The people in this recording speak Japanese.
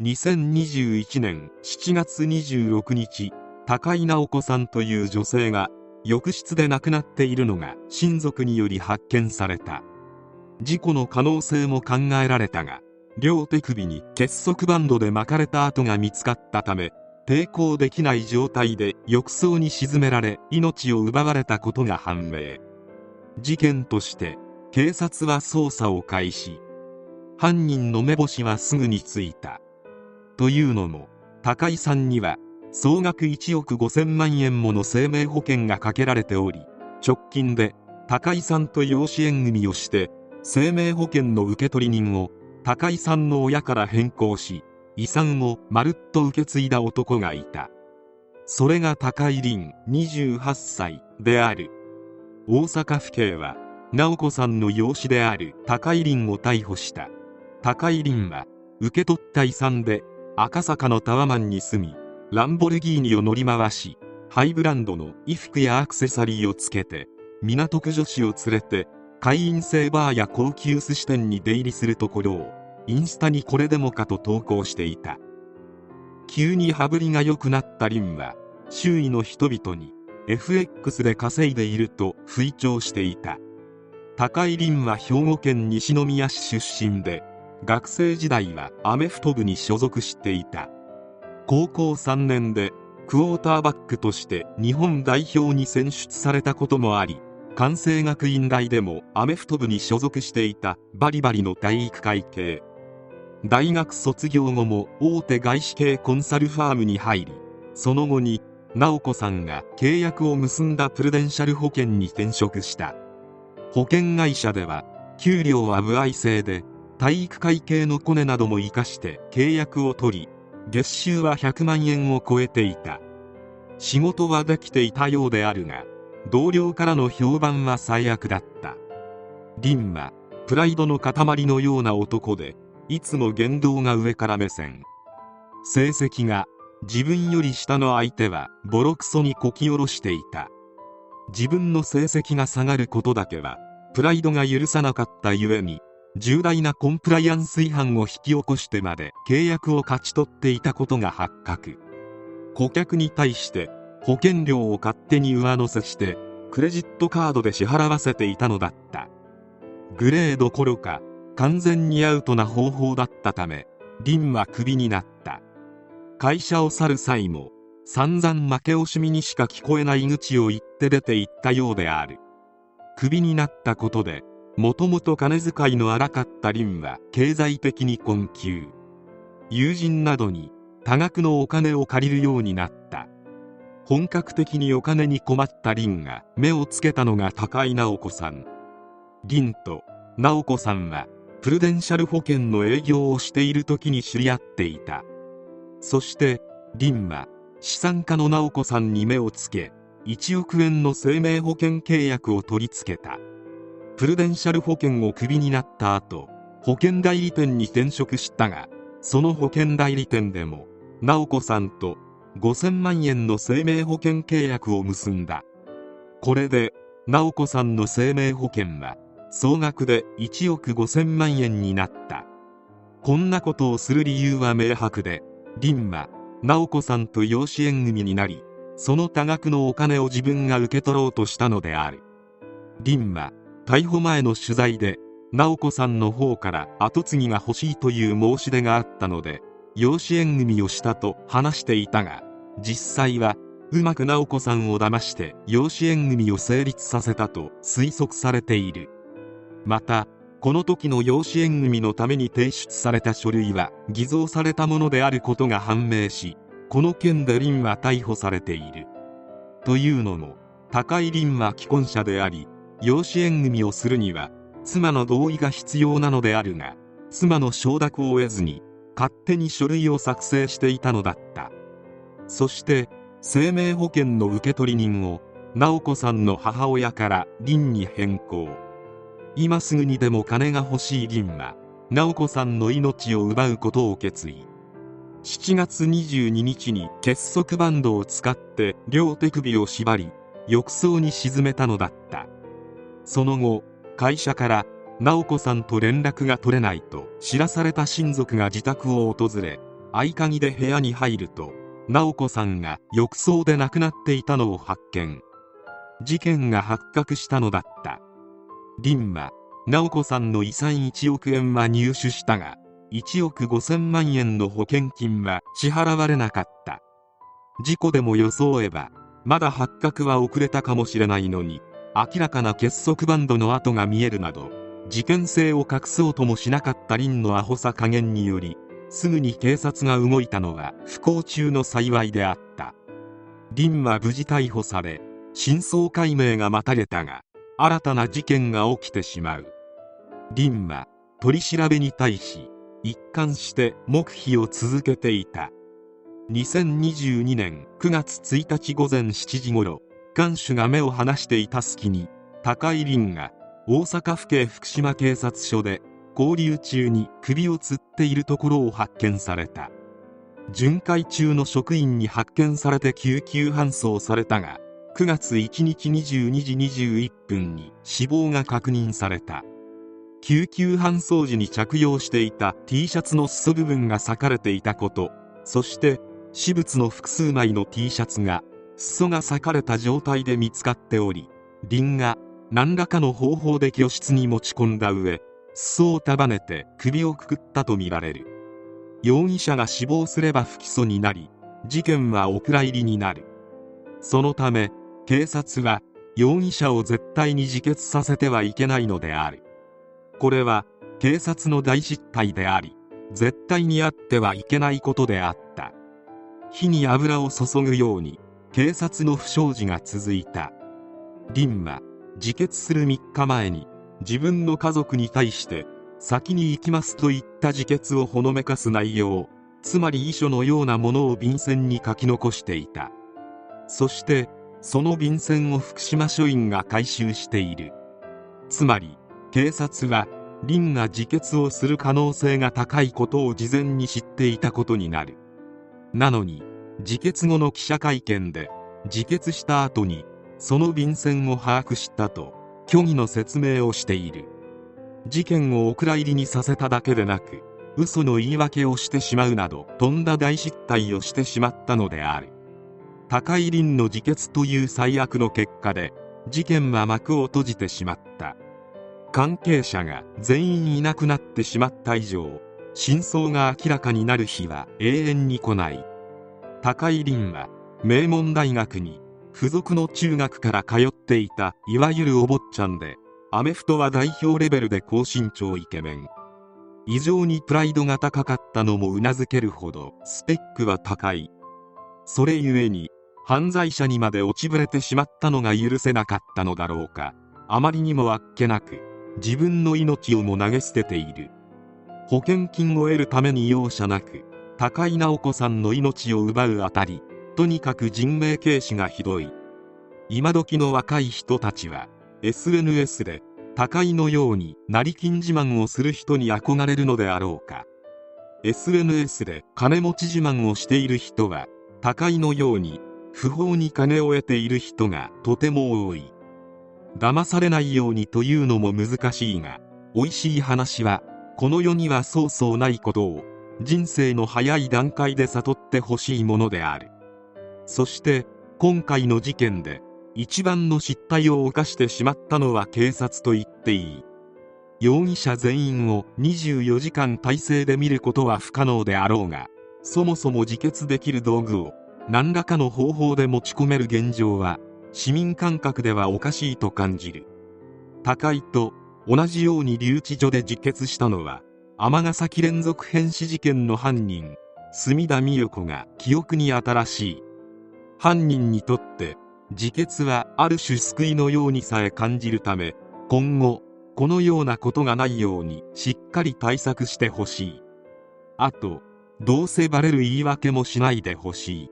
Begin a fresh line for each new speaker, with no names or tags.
2021年7月26日高井直子さんという女性が浴室で亡くなっているのが親族により発見された。事故の可能性も考えられたが両手首に結束バンドで巻かれた跡が見つかったため抵抗できない状態で浴槽に沈められ命を奪われたことが判明。事件として警察は捜査を開始。犯人の目星はすぐについた。というのも高井さんには総額1億5000万円もの生命保険がかけられており直近で高井さんと養子縁組をして生命保険の受取人を高井さんの親から変更し遺産をまるっと受け継いだ男がいた。それが高井凛28歳である。大阪府警は直子さんの養子である高井凛を逮捕した。高井凛は受け取った遺産で赤坂のタワマンに住みランボルギーニを乗り回しハイブランドの衣服やアクセサリーをつけて港区女子を連れて会員制バーや高級寿司店に出入りするところをインスタにこれでもかと投稿していた。急に羽振りが良くなったリンは周囲の人々に FX で稼いでいると吹聴していた。高井凛は兵庫県西宮市出身で学生時代はアメフト部に所属していた。高校3年でクォーターバックとして日本代表に選出されたこともあり関西学院大でもアメフト部に所属していたバリバリの体育会系。大学卒業後も大手外資系コンサルファームに入りその後に直子さんが契約を結んだプルデンシャル保険に転職した。保険会社では給料は歩合制で体育会系のコネなども生かして契約を取り月収は100万円を超えていた。仕事はできていたようであるが同僚からの評判は最悪だった。リンはプライドの塊のような男でいつも言動が上から目線。成績が自分より下の相手はボロクソにこき下ろしていた。自分の成績が下がることだけはプライドが許さなかったゆえに重大なコンプライアンス違反を引き起こしてまで契約を勝ち取っていたことが発覚。顧客に対して保険料を勝手に上乗せしてクレジットカードで支払わせていたのだった。グレーどころか完全にアウトな方法だったためリンはクビになった。会社を去る際も散々負け惜しみにしか聞こえない口を言って出て行ったようである。クビになったことでもともと金遣いの荒かったリンは経済的に困窮。友人などに多額のお金を借りるようになった。本格的にお金に困ったリンが目をつけたのが高井直子さん。リンと直子さんはプルデンシャル保険の営業をしている時に知り合っていた。そしてリンは資産家の直子さんに目をつけ1億円の生命保険契約を取り付けた。プルデンシャル保険をクビになった後保険代理店に転職したがその保険代理店でも直子さんと5000万円の生命保険契約を結んだ。これで直子さんの生命保険は総額で1億5000万円になった。こんなことをする理由は明白で凛は直子さんと養子縁組になりその多額のお金を自分が受け取ろうとしたのである。凛は逮捕前の取材で直子さんの方から跡継ぎが欲しいという申し出があったので養子縁組をしたと話していたが実際はうまく直子さんを騙して養子縁組を成立させたと推測されている。またこの時の養子縁組のために提出された書類は偽造されたものであることが判明しこの件でリンは逮捕されている。というのも高井凛は既婚者であり養子縁組をするには妻の同意が必要なのであるが妻の承諾を得ずに勝手に書類を作成していたのだった。そして生命保険の受取人を直子さんの母親から凛に変更。今すぐにでも金が欲しい凛は直子さんの命を奪うことを決意。7月22日に結束バンドを使って両手首を縛り浴槽に沈めたのだった。その後会社から直子さんと連絡が取れないと知らされた親族が自宅を訪れ合鍵で部屋に入ると直子さんが浴槽で亡くなっていたのを発見。事件が発覚したのだった。凛は直子さんの遺産1億円は入手したが1億5000万円の保険金は支払われなかった。事故でも装えばまだ発覚は遅れたかもしれないのに明らかな結束バンドの跡が見えるなど事件性を隠そうともしなかった凛のアホさ加減によりすぐに警察が動いたのは不幸中の幸いであった。凛は無事逮捕され真相解明が待たれたが新たな事件が起きてしまう。凛は取り調べに対し一貫して黙秘を続けていた。2022年9月1日午前7時ごろ看守が目を離していた隙に高井凛が大阪府警福島警察署で交流中に首を吊っているところを発見された。巡回中の職員に発見されて救急搬送されたが9月1日22時21分に死亡が確認された。救急搬送時に着用していた T シャツの裾部分が裂かれていたことそして私物の複数枚の T シャツが裾が裂かれた状態で見つかっており凛が何らかの方法で居室に持ち込んだ上裾を束ねて首をくくったとみられる。容疑者が死亡すれば不起訴になり事件はお蔵入りになる。そのため警察は容疑者を絶対に自決させてはいけないのである。これは警察の大失態であり絶対にあってはいけないことであった。火に油を注ぐように警察の不祥事が続いた。凛は自決する3日前に自分の家族に対して先に行きますと言った自決をほのめかす内容つまり遺書のようなものを便箋に書き残していた。そしてその便箋を福島署員が回収している。つまり警察は凛が自決をする可能性が高いことを事前に知っていたことになる。なのに自決後の記者会見で自決した後にその便箋を把握したと虚偽の説明をしている。事件をお蔵入りにさせただけでなく嘘の言い訳をしてしまうなどとんだ大失態をしてしまったのである。高井凛の自決という最悪の結果で事件は幕を閉じてしまった。関係者が全員いなくなってしまった以上真相が明らかになる日は永遠に来ない。高井凛は名門大学に付属の中学から通っていたいわゆるお坊ちゃんでアメフトは代表レベルで高身長イケメン。異常にプライドが高かったのもうなずけるほどスペックは高い。それゆえに犯罪者にまで落ちぶれてしまったのが許せなかったのだろうか。あまりにもあっけなく自分の命をも投げ捨てている。保険金を得るために容赦なく高井直子さんの命を奪うあたりとにかく人命軽視がひどい。今時の若い人たちは SNS で高井のように成金自慢をする人に憧れるのであろうか。SNS で金持ち自慢をしている人は高井のように不法に金を得ている人がとても多い。騙されないようにというのも難しいが美味しい話はこの世にはそうそうないことを人生の早い段階で悟ってほしいものである。そして今回の事件で一番の失態を犯してしまったのは警察と言っていい。容疑者全員を24時間体制で見ることは不可能であろうがそもそも自決できる道具を何らかの方法で持ち込める現状は市民感覚ではおかしいと感じる。高井と同じように留置所で自決したのは尼崎連続変死事件の犯人墨田美代子が記憶に新しい。犯人にとって自決はある種救いのようにさえ感じるため今後このようなことがないようにしっかり対策してほしい。あとどうせバレる言い訳もしないでほしい。